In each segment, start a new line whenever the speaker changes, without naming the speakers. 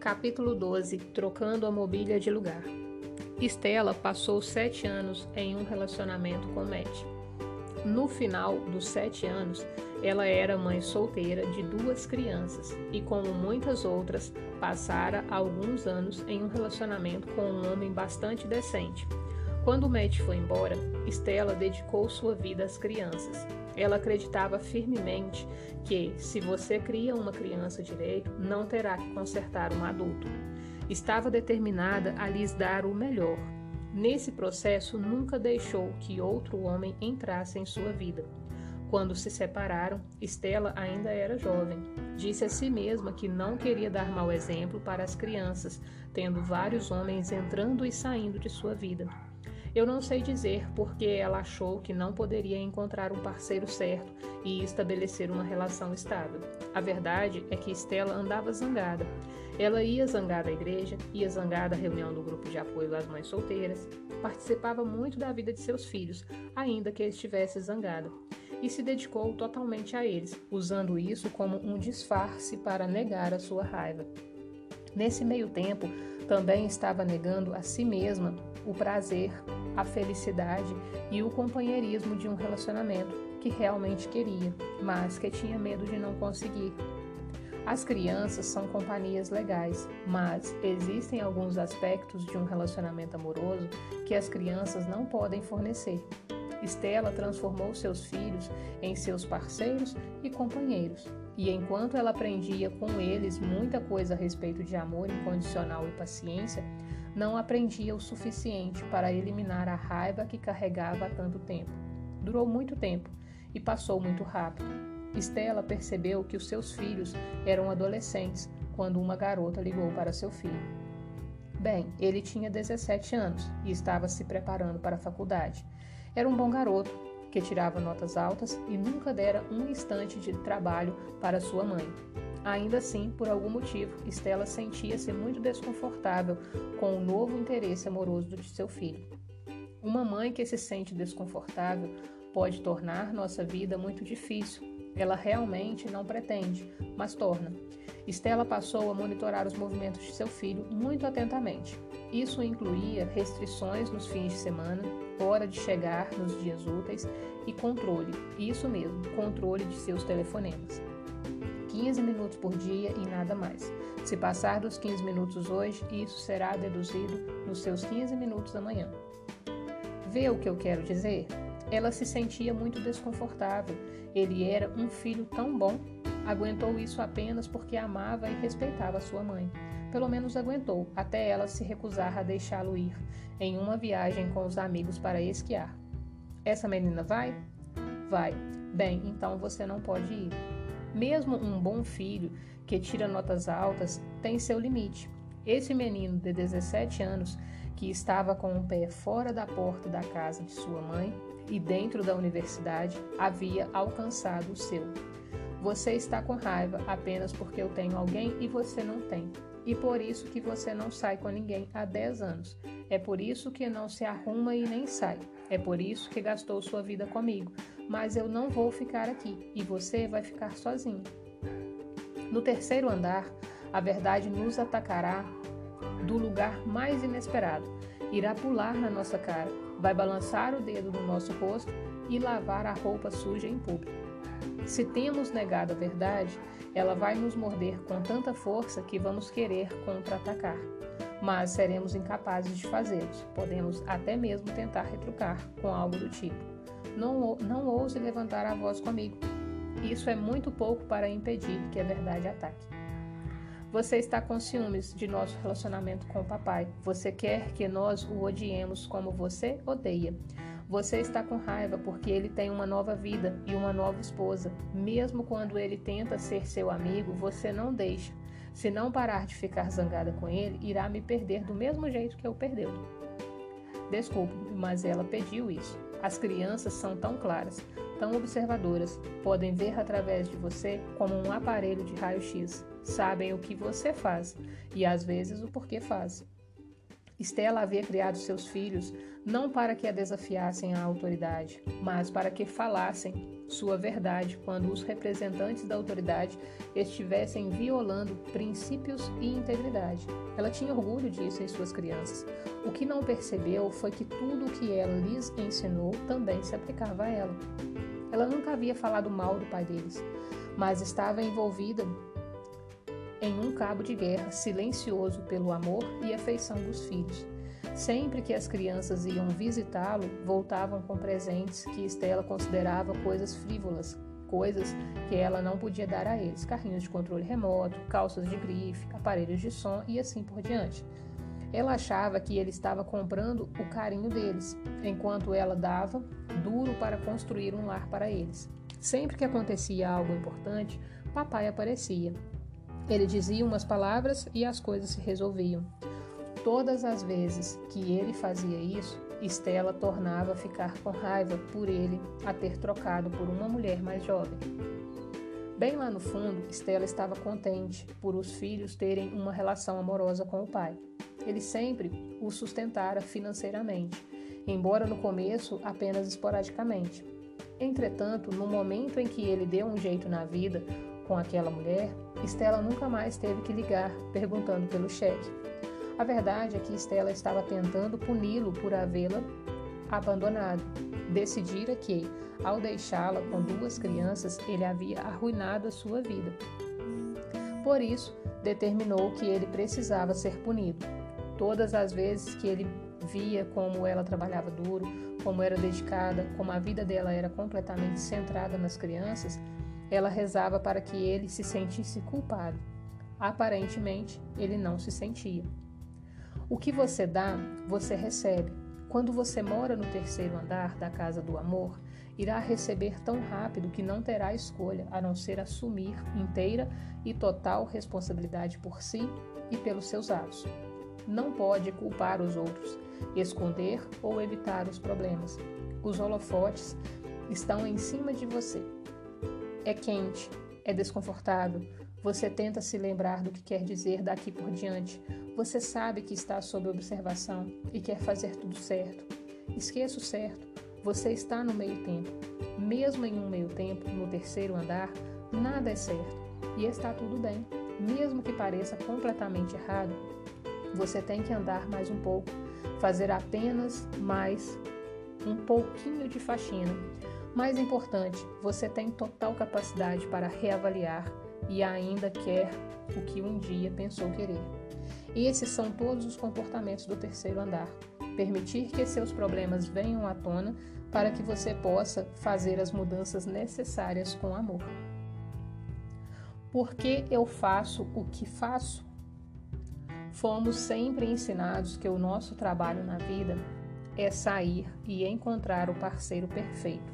Capítulo 12 Trocando a mobília de lugar. Estela passou sete anos em um relacionamento com Matt. No final dos sete anos, ela era mãe solteira de duas crianças e, como muitas outras, passara alguns anos em um relacionamento com um homem bastante decente. Quando Matt foi embora, Estela dedicou sua vida às crianças. Ela acreditava firmemente que, se você cria uma criança direito, não terá que consertar um adulto. Estava determinada a lhes dar o melhor. Nesse processo, nunca deixou que outro homem entrasse em sua vida. Quando se separaram, Estela ainda era jovem. Disse a si mesma que não queria dar mau exemplo para as crianças, tendo vários homens entrando e saindo de sua vida. Eu não sei dizer porque ela achou que não poderia encontrar um parceiro certo e estabelecer uma relação estável. A verdade é que Estela andava zangada. Ela ia zangada à igreja, ia zangada à reunião do grupo de apoio às mães solteiras, participava muito da vida de seus filhos, ainda que estivesse zangada, e se dedicou totalmente a eles, usando isso como um disfarce para negar a sua raiva. Nesse meio tempo, também estava negando a si mesma o prazer, a felicidade e o companheirismo de um relacionamento que realmente queria, mas que tinha medo de não conseguir. As crianças são companhias legais, mas existem alguns aspectos de um relacionamento amoroso que as crianças não podem fornecer. Estela transformou seus filhos em seus parceiros e companheiros, e enquanto ela aprendia com eles muita coisa a respeito de amor incondicional e paciência, não aprendia o suficiente para eliminar a raiva que carregava há tanto tempo. Durou muito tempo e passou muito rápido. Estela percebeu que os seus filhos eram adolescentes quando uma garota ligou para seu filho. Bem, ele tinha 17 anos e estava se preparando para a faculdade. Era um bom garoto, que tirava notas altas e nunca dera um instante de trabalho para sua mãe. Ainda assim, por algum motivo, Estela sentia-se muito desconfortável com o novo interesse amoroso de seu filho. Uma mãe que se sente desconfortável pode tornar nossa vida muito difícil. Ela realmente não pretende, mas torna. Estela passou a monitorar os movimentos de seu filho muito atentamente. Isso incluía restrições nos fins de semana, hora de chegar nos dias úteis e controle, isso mesmo, controle de seus telefonemas. 15 minutos por dia e nada mais. Se passar dos 15 minutos hoje, isso será deduzido nos seus 15 minutos amanhã. Vê o que eu quero dizer? Ela se sentia muito desconfortável. Ele era um filho tão bom. Aguentou isso apenas porque amava e respeitava sua mãe. Pelo menos aguentou, até ela se recusar a deixá-lo ir em uma viagem com os amigos para esquiar. Essa menina vai? Vai. Bem, então você não pode ir. Mesmo um bom filho que tira notas altas tem seu limite. Esse menino de 17 anos, que estava com o pé fora da porta da casa de sua mãe e dentro da universidade, havia alcançado o seu. Você está com raiva apenas porque eu tenho alguém e você não tem. E por isso que você não sai com ninguém há 10 anos. É por isso que não se arruma e nem sai. É por isso que gastou sua vida comigo. Mas eu não vou ficar aqui e você vai ficar sozinho. No terceiro andar, a verdade nos atacará do lugar mais inesperado. Irá pular na nossa cara, vai balançar o dedo no nosso rosto e lavar a roupa suja em público. Se temos negado a verdade, ela vai nos morder com tanta força que vamos querer contra-atacar, mas seremos incapazes de fazê-lo. Podemos até mesmo tentar retrucar com algo do tipo: não, não ouse levantar a voz comigo. Isso é muito pouco para impedir que a verdade ataque. Você está com ciúmes de nosso relacionamento com o papai. Você quer que nós o odiemos como você odeia. Você está com raiva porque ele tem uma nova vida e uma nova esposa. Mesmo quando ele tenta ser seu amigo, você não deixa. Se não parar de ficar zangada com ele, irá me perder do mesmo jeito que eu perdeu. Desculpe, mas ela pediu isso. As crianças são tão claras, tão observadoras, podem ver através de você como um aparelho de raio-x. Sabem o que você faz e às vezes o porquê faz. Estela havia criado seus filhos não para que a desafiassem à autoridade, mas para que falassem sua verdade quando os representantes da autoridade estivessem violando princípios e integridade. Ela tinha orgulho disso em suas crianças. O que não percebeu foi que tudo o que ela lhes ensinou também se aplicava a ela. Ela nunca havia falado mal do pai deles, mas estava envolvida em um cabo de guerra silencioso pelo amor e afeição dos filhos. Sempre que as crianças iam visitá-lo, voltavam com presentes que Estela considerava coisas frívolas, coisas que ela não podia dar a eles: carrinhos de controle remoto, calças de grife, aparelhos de som e assim por diante. Ela achava que ele estava comprando o carinho deles, enquanto ela dava duro para construir um lar para eles. Sempre que acontecia algo importante, papai aparecia. Ele dizia umas palavras e as coisas se resolviam. Todas as vezes que ele fazia isso, Estela tornava a ficar com raiva por ele a ter trocado por uma mulher mais jovem. Bem lá no fundo, Estela estava contente por os filhos terem uma relação amorosa com o pai. Ele sempre o sustentara financeiramente, embora no começo apenas esporadicamente. Entretanto, no momento em que ele deu um jeito na vida com aquela mulher, Estela nunca mais teve que ligar perguntando pelo cheque. A verdade é que Estela estava tentando puni-lo por havê-la abandonado. Decidira que, ao deixá-la com duas crianças, ele havia arruinado a sua vida. Por isso, determinou que ele precisava ser punido. Todas as vezes que ele via como ela trabalhava duro, como era dedicada, como a vida dela era completamente centrada nas crianças, ela rezava para que ele se sentisse culpado. Aparentemente, ele não se sentia. O que você dá, você recebe. Quando você mora no terceiro andar da casa do amor, irá receber tão rápido que não terá escolha a não ser assumir inteira e total responsabilidade por si e pelos seus atos. Não pode culpar os outros, esconder ou evitar os problemas. Os holofotes estão em cima de você. É quente, é desconfortável. Você tenta se lembrar do que quer dizer daqui por diante, você sabe que está sob observação e quer fazer tudo certo. Esqueça o certo. Você está no meio tempo. Mesmo em um meio tempo, no terceiro andar, nada é certo. E está tudo bem. Mesmo que pareça completamente errado, você tem que andar mais um pouco, fazer apenas mais um pouquinho de faxina. Mais importante, você tem total capacidade para reavaliar e ainda quer o que um dia pensou querer. E esses são todos os comportamentos do terceiro andar. Permitir que seus problemas venham à tona para que você possa fazer as mudanças necessárias com amor. Por que eu faço o que faço? Fomos sempre ensinados que o nosso trabalho na vida é sair e encontrar o parceiro perfeito,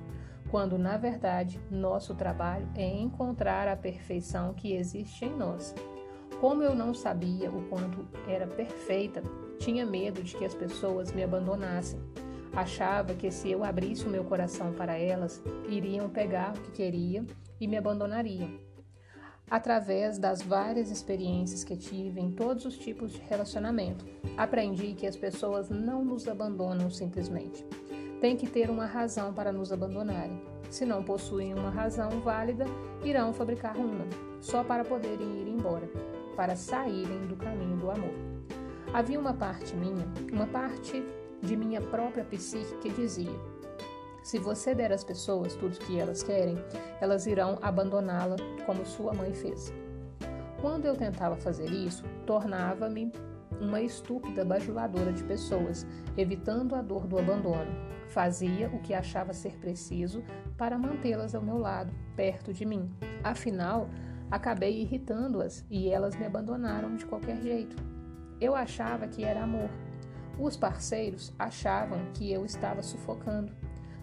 quando na verdade nosso trabalho é encontrar a perfeição que existe em nós como eu não sabia o quanto era perfeita, tinha medo de que as pessoas me abandonassem. Achava que se eu abrisse o meu coração para elas, iriam pegar o que queriam e me abandonariam. Através das várias experiências que tive em todos os tipos de relacionamento, aprendi que as pessoas não nos abandonam simplesmente. Tem que ter uma razão para nos abandonarem. Se não possuem uma razão válida, irão fabricar uma, só para poderem ir embora para saírem do caminho do amor. Havia uma parte minha, uma parte de minha própria psique que dizia: se você der às pessoas tudo o que elas querem, elas irão abandoná-la como sua mãe fez. Quando eu tentava fazer isso, tornava-me uma estúpida bajuladora de pessoas, evitando a dor do abandono. Fazia o que achava ser preciso para mantê-las ao meu lado, perto de mim. Afinal, Acabei irritando-as e elas me abandonaram de qualquer jeito. Eu achava que era amor. Os parceiros achavam que eu estava sufocando.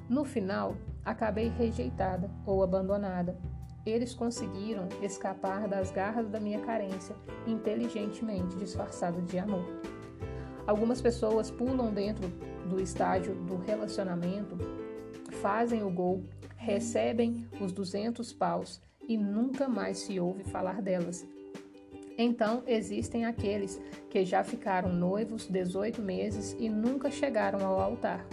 No final, acabei rejeitada ou abandonada. Eles conseguiram escapar das garras da minha carência, inteligentemente disfarçada de amor. Algumas pessoas pulam dentro do estádio do relacionamento, fazem o gol, recebem os 200 paus e nunca mais se ouve falar delas. Então existem aqueles que já ficaram noivos 18 meses e nunca chegaram ao altar.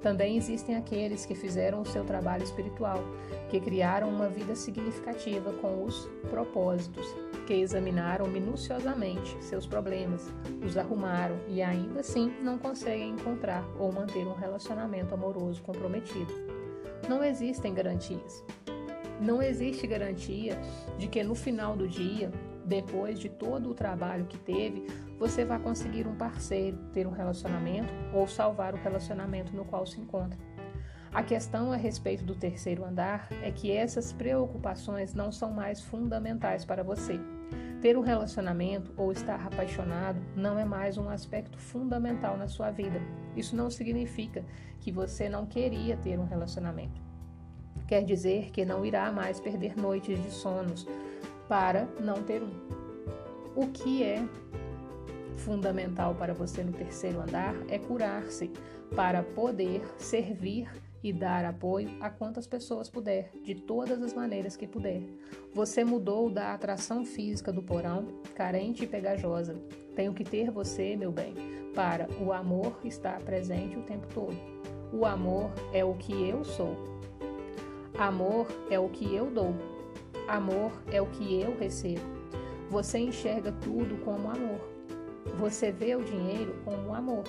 Também existem aqueles que fizeram o seu trabalho espiritual, que criaram uma vida significativa com os propósitos, que examinaram minuciosamente seus problemas, os arrumaram e ainda assim não conseguem encontrar ou manter um relacionamento amoroso comprometido. Não existem garantias. Não existe garantia de que no final do dia depois de todo o trabalho que teve, você vai conseguir um parceiro, ter um relacionamento ou salvar o relacionamento no qual se encontra. A questão a respeito do terceiro andar é que essas preocupações não são mais fundamentais para você. Ter um relacionamento ou estar apaixonado não é mais um aspecto fundamental na sua vida. Isso não significa que você não queria ter um relacionamento. Quer dizer que não irá mais perder noites de sonos para não ter um. O que é fundamental para você no terceiro andar é curar-se para poder servir e dar apoio a quantas pessoas puder, de todas as maneiras que puder. Você mudou da atração física do porão, carente e pegajosa. Tenho que ter você, meu bem, para o amor estar presente o tempo todo. O amor é o que eu sou. Amor é o que eu dou. Amor é o que eu recebo. Você enxerga tudo como amor. Você vê o dinheiro como amor.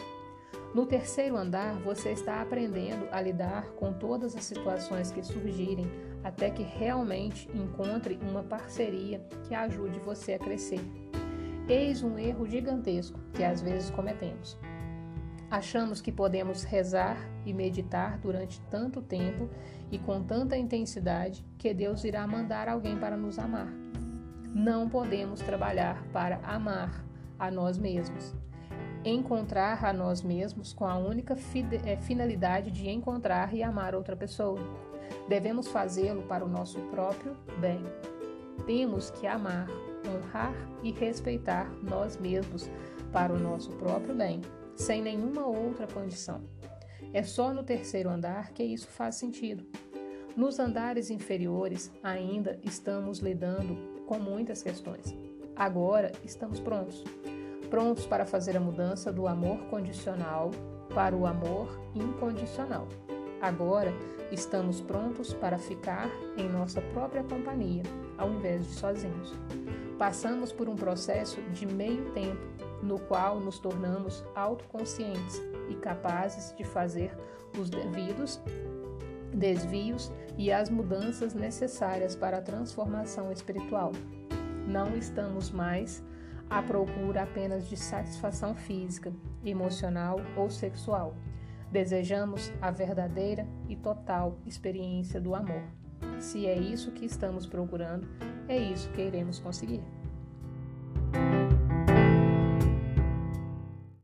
No terceiro andar, você está aprendendo a lidar com todas as situações que surgirem até que realmente encontre uma parceria que ajude você a crescer. Eis um erro gigantesco que às vezes cometemos. Achamos que podemos rezar e meditar durante tanto tempo e com tanta intensidade que Deus irá mandar alguém para nos amar. Não podemos trabalhar para amar a nós mesmos. Encontrar a nós mesmos com a única eh, finalidade de encontrar e amar outra pessoa. Devemos fazê-lo para o nosso próprio bem. Temos que amar, honrar e respeitar nós mesmos para o nosso próprio bem sem nenhuma outra condição. É só no terceiro andar que isso faz sentido. Nos andares inferiores ainda estamos lidando com muitas questões. Agora estamos prontos. Prontos para fazer a mudança do amor condicional para o amor incondicional. Agora estamos prontos para ficar em nossa própria companhia, ao invés de sozinhos. Passamos por um processo de meio tempo no qual nos tornamos autoconscientes e capazes de fazer os devidos desvios e as mudanças necessárias para a transformação espiritual. Não estamos mais à procura apenas de satisfação física, emocional ou sexual. Desejamos a verdadeira e total experiência do amor. Se é isso que estamos procurando, é isso que iremos conseguir.